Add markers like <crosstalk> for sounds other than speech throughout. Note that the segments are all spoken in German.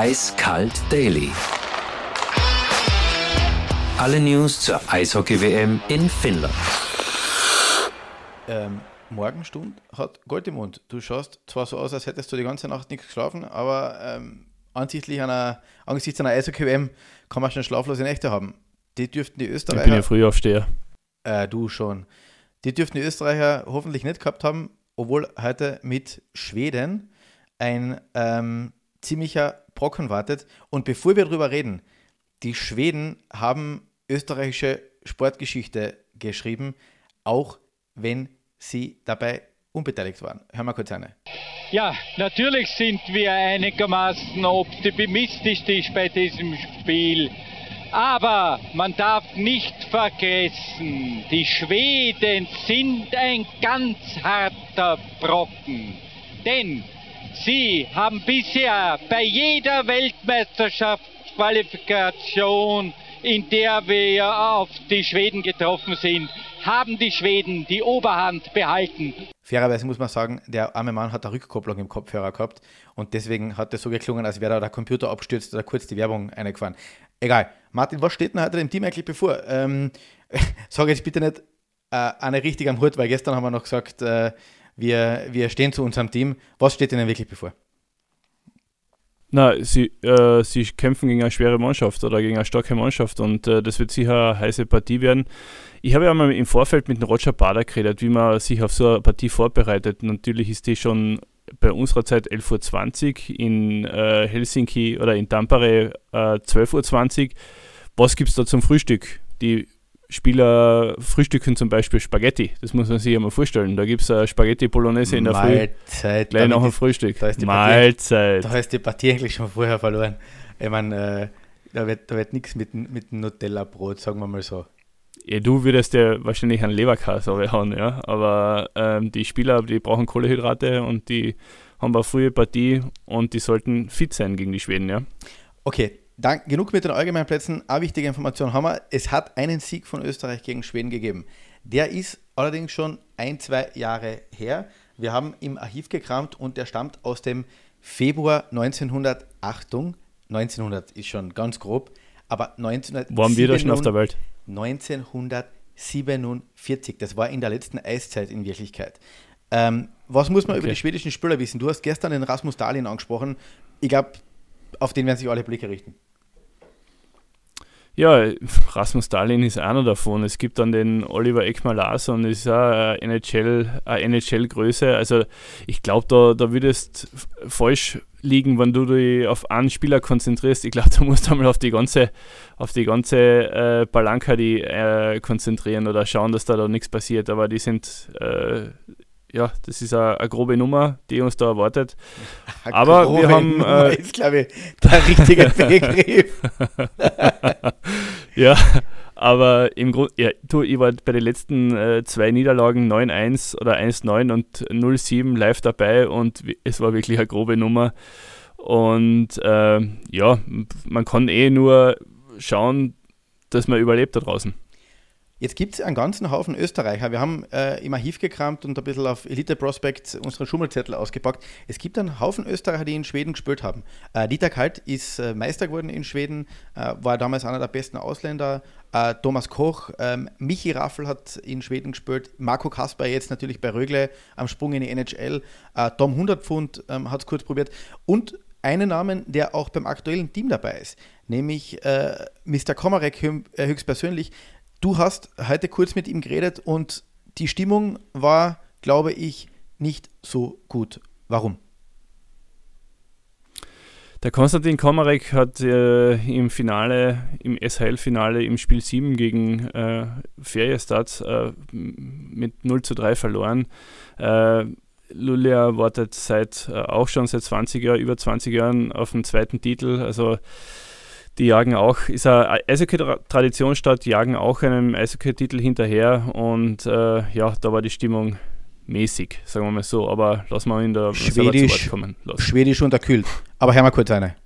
Eiskalt Daily. Alle News zur Eishockey-WM in Finnland. Ähm, Morgenstund hat Gold im Mund. Du schaust zwar so aus, als hättest du die ganze Nacht nicht geschlafen, aber ähm, ansichtlich einer, angesichts einer Eishockey-WM kann man schon schlaflose Nächte haben. Die dürften die Österreicher. Ich bin ja früh aufsteher. Äh, du schon. Die dürften die Österreicher hoffentlich nicht gehabt haben, obwohl heute mit Schweden ein ähm, ziemlicher Brocken wartet. Und bevor wir darüber reden, die Schweden haben österreichische Sportgeschichte geschrieben, auch wenn sie dabei unbeteiligt waren. Hören wir kurz eine. Ja, natürlich sind wir einigermaßen optimistisch bei diesem Spiel. Aber man darf nicht vergessen, die Schweden sind ein ganz harter Brocken. Denn sie haben bisher bei jeder Weltmeisterschaftsqualifikation, in der wir auf die Schweden getroffen sind, haben die Schweden die Oberhand behalten. Fairerweise muss man sagen, der arme Mann hat eine Rückkopplung im Kopfhörer gehabt und deswegen hat es so geklungen, als wäre da der Computer abstürzt oder kurz die Werbung eingefahren. Egal. Martin, was steht denn heute dem Team eigentlich bevor? Ähm, <laughs> sag jetzt bitte nicht äh, eine richtig am Hut, weil gestern haben wir noch gesagt, äh, wir, wir stehen zu unserem Team. Was steht Ihnen wirklich bevor? Na, sie, äh, sie kämpfen gegen eine schwere Mannschaft oder gegen eine starke Mannschaft und äh, das wird sicher eine heiße Partie werden. Ich habe ja mal im Vorfeld mit Roger Bader geredet, wie man sich auf so eine Partie vorbereitet. Natürlich ist die schon bei unserer Zeit 11.20 Uhr, in äh, Helsinki oder in Tampere äh, 12.20 Uhr. Was gibt es da zum Frühstück? Die Spieler frühstücken zum Beispiel Spaghetti. Das muss man sich ja mal vorstellen. Da gibt es Spaghetti Bolognese in der Mahlzeit, Früh. Gleich nach dem Frühstück. Da ist Mahlzeit. Partie, da ist die Partie eigentlich schon vorher verloren. Ich meine, äh, da wird, da wird nichts mit, mit Nutella-Brot, sagen wir mal so. Ja, du würdest ja wahrscheinlich einen Leberkäse hauen, ja. Aber ähm, die Spieler, die brauchen Kohlehydrate und die haben eine frühe Partie und die sollten fit sein gegen die Schweden, ja. Okay, Dank, genug mit den allgemeinen Plätzen. Eine wichtige Information haben wir. Es hat einen Sieg von Österreich gegen Schweden gegeben. Der ist allerdings schon ein, zwei Jahre her. Wir haben im Archiv gekramt und der stammt aus dem Februar 1900. Achtung, 1900 ist schon ganz grob, aber 1900. Waren wir da schon auf der Welt? 1947. Das war in der letzten Eiszeit in Wirklichkeit. Ähm, was muss man okay. über die schwedischen Spieler wissen? Du hast gestern den Rasmus Dahlin angesprochen. Ich glaube, auf den werden sich alle Blicke richten. Ja, <laughs> Rasmus Dahlin ist einer davon. Es gibt dann den Oliver Ekmal Larsson, ist auch eine NHL, NHL-Größe. Also ich glaube, da, da würdest falsch liegen, wenn du dich auf einen Spieler konzentrierst. Ich glaube, <laughs> du musst einmal auf die ganze, auf die ganze äh, Balanka die, äh, konzentrieren oder schauen, dass da, da nichts passiert. Aber die sind äh, ja, das ist eine, grobe Nummer, die uns da erwartet. <laughs> Eine Aber wir haben. Äh, ist, glaube ich, der richtige <laughs> Begriff. ja, aber im Grunde, ja, du, ich war bei den letzten äh, zwei Niederlagen 9-1 oder 1-9 und 0-7 live dabei und es war wirklich eine grobe Nummer. Und äh, ja, man kann eh nur schauen, dass man überlebt da draußen. Jetzt gibt es einen ganzen Haufen Österreicher. Wir haben äh, im Archiv gekramt und ein bisschen auf Elite Prospect unseren Schummelzettel ausgepackt. Es gibt einen Haufen Österreicher, die in Schweden gespielt haben. Äh, Dieter Kalt ist äh, Meister geworden in Schweden, äh, war damals einer der besten Ausländer. Äh, Thomas Koch, ähm, Michi Raffel hat in Schweden gespielt. Marco Kasper jetzt natürlich bei Rögle am Sprung in die NHL. Äh, Tom 100 Pfund ähm, hat es kurz probiert. Und einen Namen, der auch beim aktuellen Team dabei ist, nämlich Mr. Komarek höchstpersönlich. Du hast heute kurz mit ihm geredet und die Stimmung war, glaube ich, nicht so gut. Warum? Der Konstantin Komarek hat äh, im Finale, im SHL-Finale im Spiel 7 gegen äh, Feriestad äh, mit 0 zu 3 verloren. Äh, Lulia wartet seit äh, auch schon seit 20 Jahren, über 20 Jahren auf den zweiten Titel. Also die jagen auch, ist eine Eishockey-Traditionsstadt, jagen auch einem Eishockey-Titel hinterher und äh, ja, da war die Stimmung mäßig, sagen wir mal so, aber lass mal in der Schwedisch, kommen. Lass. Schwedisch unterkühlt. Aber hör mal kurz eine.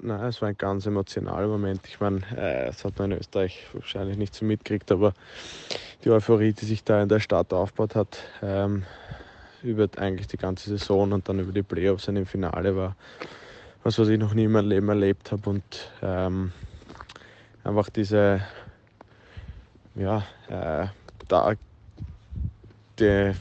Nein, es war ein ganz emotionaler Moment. Ich meine, äh, das hat man in Österreich wahrscheinlich nicht so mitgekriegt, aber die Euphorie, die sich da in der Stadt aufgebaut hat, ähm, über eigentlich die ganze Saison und dann über die Playoffs und im Finale war was, was ich noch nie in meinem Leben erlebt habe und ähm, einfach diese, ja, äh, da die,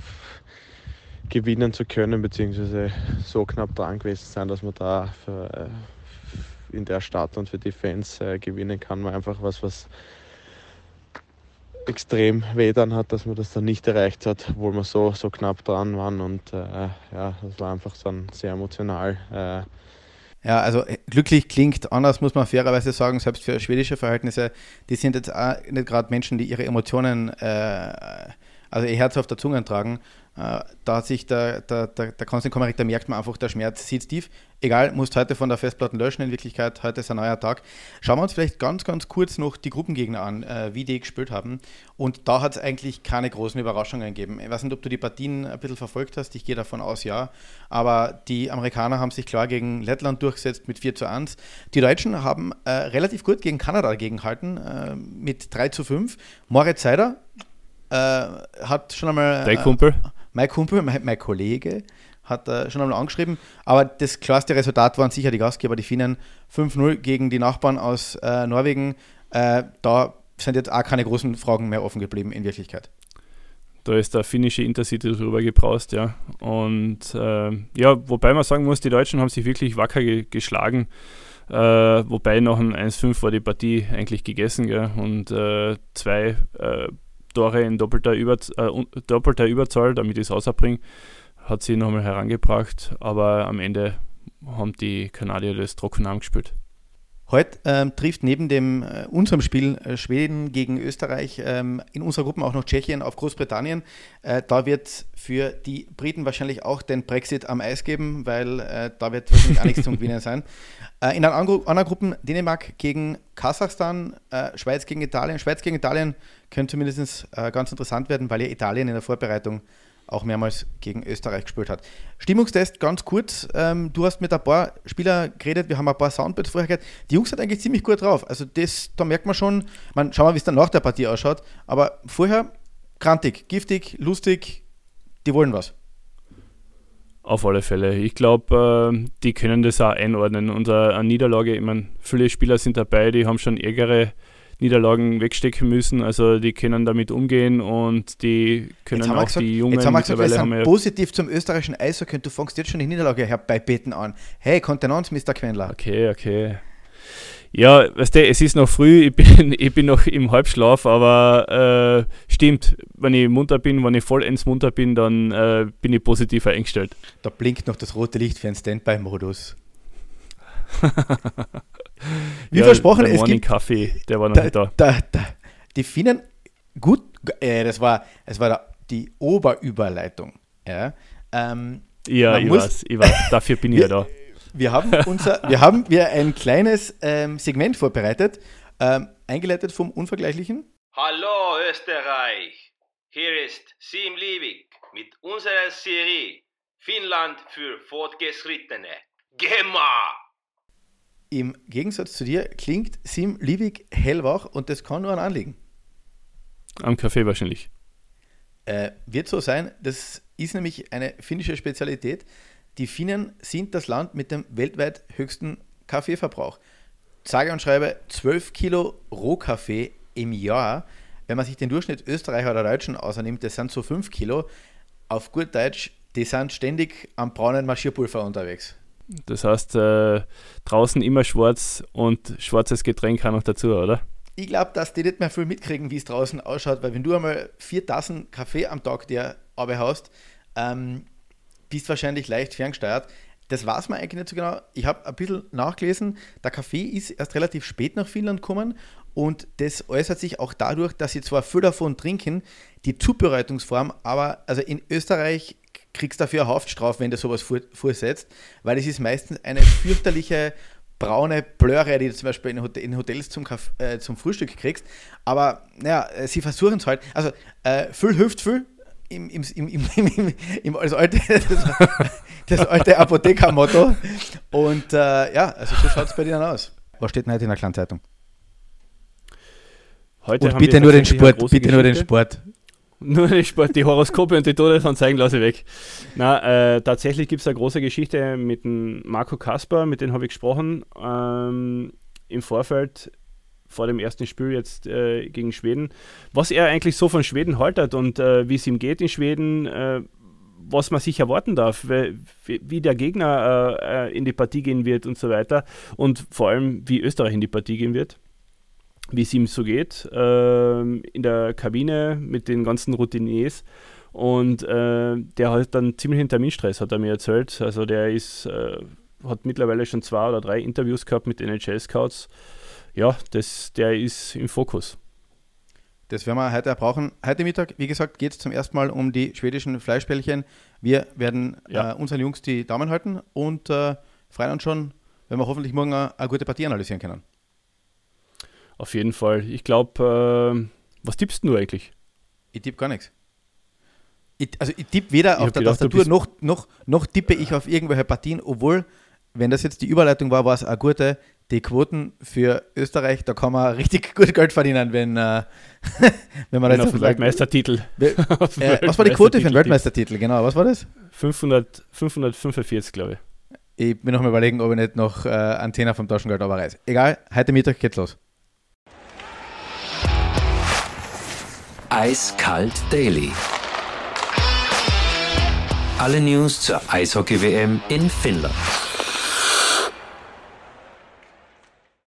gewinnen zu können, beziehungsweise so knapp dran gewesen sein, dass man da für, äh, in der Stadt und für die Fans äh, gewinnen kann, war einfach was, was extrem weh dann hat, dass man das dann nicht erreicht hat, obwohl wir so, so knapp dran waren. Und äh, ja, das war einfach dann sehr emotional. Äh, ja, also äh, glücklich klingt anders, muss man fairerweise sagen, selbst für schwedische Verhältnisse. Die sind jetzt auch nicht gerade Menschen, die ihre Emotionen, äh, also ihr Herz auf der Zunge tragen. Äh, da hat sich der, der, der, der Konstantin Komarek, da merkt man einfach, der Schmerz sitzt tief. Egal, musst heute von der Festplatte löschen, in Wirklichkeit, heute ist ein neuer Tag. Schauen wir uns vielleicht ganz, ganz kurz noch die Gruppengegner an, äh, wie die gespielt haben. Und da hat es eigentlich keine großen Überraschungen gegeben. Ich weiß nicht, ob du die Partien ein bisschen verfolgt hast, ich gehe davon aus, ja. Aber die Amerikaner haben sich klar gegen Lettland durchgesetzt mit 4 zu 1. Die Deutschen haben äh, relativ gut gegen Kanada gegenhalten, äh, mit 3 zu 5. Moritz Seider äh, hat schon einmal. Dein Kumpel? Mein Kumpel, mein, mein Kollege, hat äh, schon einmal angeschrieben. Aber das klarste Resultat waren sicher die Gastgeber, die Finnen. 5-0 gegen die Nachbarn aus äh, Norwegen. Äh, da sind jetzt auch keine großen Fragen mehr offen geblieben in Wirklichkeit. Da ist der finnische Intercity drüber gebraust, ja. Und äh, ja, wobei man sagen muss, die Deutschen haben sich wirklich wacker ge geschlagen. Äh, wobei nach einem 1-5 war die Partie eigentlich gegessen, gell? Und äh, zwei Tore in doppelter, Über, äh, doppelter Überzahl, damit ich es außerbringe, hat sie nochmal herangebracht. Aber am Ende haben die Kanadier das trocken angespielt. Heute ähm, trifft neben dem äh, unserem Spiel äh, Schweden gegen Österreich ähm, in unserer Gruppe auch noch Tschechien auf Großbritannien. Äh, da wird für die Briten wahrscheinlich auch den Brexit am Eis geben, weil äh, da wird wahrscheinlich auch nichts zum Gewinnen sein. <laughs> Äh, in anderen anderen Gruppen Dänemark gegen Kasachstan, äh, Schweiz gegen Italien. Schweiz gegen Italien könnte zumindest ganz interessant werden, weil ja Italien in der Vorbereitung auch mehrmals gegen Österreich gespielt hat. Stimmungstest ganz kurz. Ähm, du hast mit ein paar Spielern geredet, wir haben ein paar Soundbits vorher gehört. Die Jungs sind eigentlich ziemlich gut drauf. Also das, da merkt man schon, man, schauen wir, wie es dann nach der Partie ausschaut. Aber vorher krantig, giftig, lustig, die wollen was. Auf alle Fälle. Ich glaube, äh, die können das auch einordnen. Und äh, eine Niederlage, ich meine, viele Spieler sind dabei, die haben schon ärgere Niederlagen wegstecken müssen. Also die können damit umgehen und die können auch gesagt, die Jungen jetzt haben wir gesagt, wir sind positiv zum österreichischen Eishockey und du fängst jetzt schon die Niederlage herbeibeten an. Hey, Kontenance, Mr. Quendler. Okay, okay. Ja, weißt du, es ist noch früh, ich bin, <laughs> ich bin noch im Halbschlaf, aber äh, stimmt, wenn ich munter bin, wenn ich vollends munter bin, dann äh, bin ich positiv eingestellt. Da blinkt noch das rote Licht für einen Standby-Modus. <laughs> Wie ja, versprochen, es gibt Kaffee, der war noch da, nicht da. da, da. Die Finnen, gut, äh, das war, das war da, die Oberüberleitung. Ja, ähm, ja ich, muss, weiß, ich weiß, dafür bin ich ja <laughs> da. Wir haben, unser, wir haben wir ein kleines ähm, Segment vorbereitet, ähm, eingeleitet vom Unvergleichlichen. Hallo Österreich, hier ist Sim Liebig mit unserer Serie Finnland für Fortgeschrittene. Gemma! Im Gegensatz zu dir klingt Sim Liebig hellwach und das kann nur an Anliegen. Am Kaffee wahrscheinlich. Äh, wird so sein. Das ist nämlich eine finnische Spezialität. Die Finnen sind das Land mit dem weltweit höchsten Kaffeeverbrauch. Sage und schreibe 12 Kilo Rohkaffee im Jahr. Wenn man sich den Durchschnitt Österreicher oder Deutschen außernimmt, das sind so 5 Kilo. Auf gut Deutsch, die sind ständig am braunen Marschierpulver unterwegs. Das heißt, äh, draußen immer schwarz und schwarzes Getränk auch noch dazu, oder? Ich glaube, dass die nicht mehr viel mitkriegen, wie es draußen ausschaut, weil wenn du einmal vier Tassen Kaffee am Tag dir haust, ähm, bist wahrscheinlich leicht ferngesteuert. Das weiß man eigentlich nicht so genau. Ich habe ein bisschen nachgelesen, der Kaffee ist erst relativ spät nach Finnland gekommen und das äußert sich auch dadurch, dass sie zwar viel davon trinken, die Zubereitungsform, aber also in Österreich kriegst dafür eine Haftstrafe, wenn du sowas vorsetzt, weil es ist meistens eine fürchterliche braune Blöre, die du zum Beispiel in Hotels zum, Kaff, äh, zum Frühstück kriegst. Aber naja, äh, sie versuchen es halt. Also äh, viel hilft viel. Im, im, im, im, im, als alte, <laughs> das, das alte Apotheker-Motto. Und äh, ja, also so schaut es bei denen aus. Was steht denn heute in der kleinen Zeitung? Heute Und bitte nur den Sport, bitte nur den Sport. Nur die, Sport, die Horoskope und die Todesanzeigen lasse ich weg. Na, äh, tatsächlich gibt es eine große Geschichte mit dem Marco Kasper, mit dem habe ich gesprochen ähm, im Vorfeld vor dem ersten Spiel jetzt äh, gegen Schweden, was er eigentlich so von Schweden haltet und äh, wie es ihm geht in Schweden, äh, was man sich erwarten darf, wie, der Gegner äh, äh, in die Partie gehen wird und so weiter und vor allem wie Österreich in die Partie gehen wird wie es ihm so geht, äh, in der Kabine mit den ganzen Routiniers. Und äh, der hat dann ziemlich einen Terminstress, hat er mir erzählt. Also der ist, äh, hat mittlerweile schon zwei oder drei Interviews gehabt mit NHL-Scouts. Ja, das, der ist im Fokus. Das werden wir heute brauchen. Heute Mittag, wie gesagt, geht es zum ersten Mal um die schwedischen Fleischbällchen. Wir werden ja. äh, unseren Jungs die Daumen halten und äh, freuen uns schon, wenn wir hoffentlich morgen eine, eine gute Partie analysieren können. Auf jeden Fall. Ich glaube, äh, was tippst du eigentlich? Ich tippe gar nichts. Ich, also ich tippe weder ich auf der gedacht, Tastatur noch, noch, noch tippe ich auf irgendwelche Partien, obwohl, wenn das jetzt die Überleitung war, war es eine gute. Die Quoten für Österreich, da kann man richtig <laughs> gut Geld verdienen, wenn, äh, <laughs> wenn man jetzt auf Weltmeistertitel. <laughs> äh, was war die Quote für einen Weltmeistertitel? Genau, was war das? 500, 545, glaube ich. Ich bin noch mal überlegen, ob ich nicht noch äh, Antenna vom Taschengeld aber Egal, heute Mittag geht's los. Eiskalt Daily. Alle News zur Eishockey-WM in Finnland.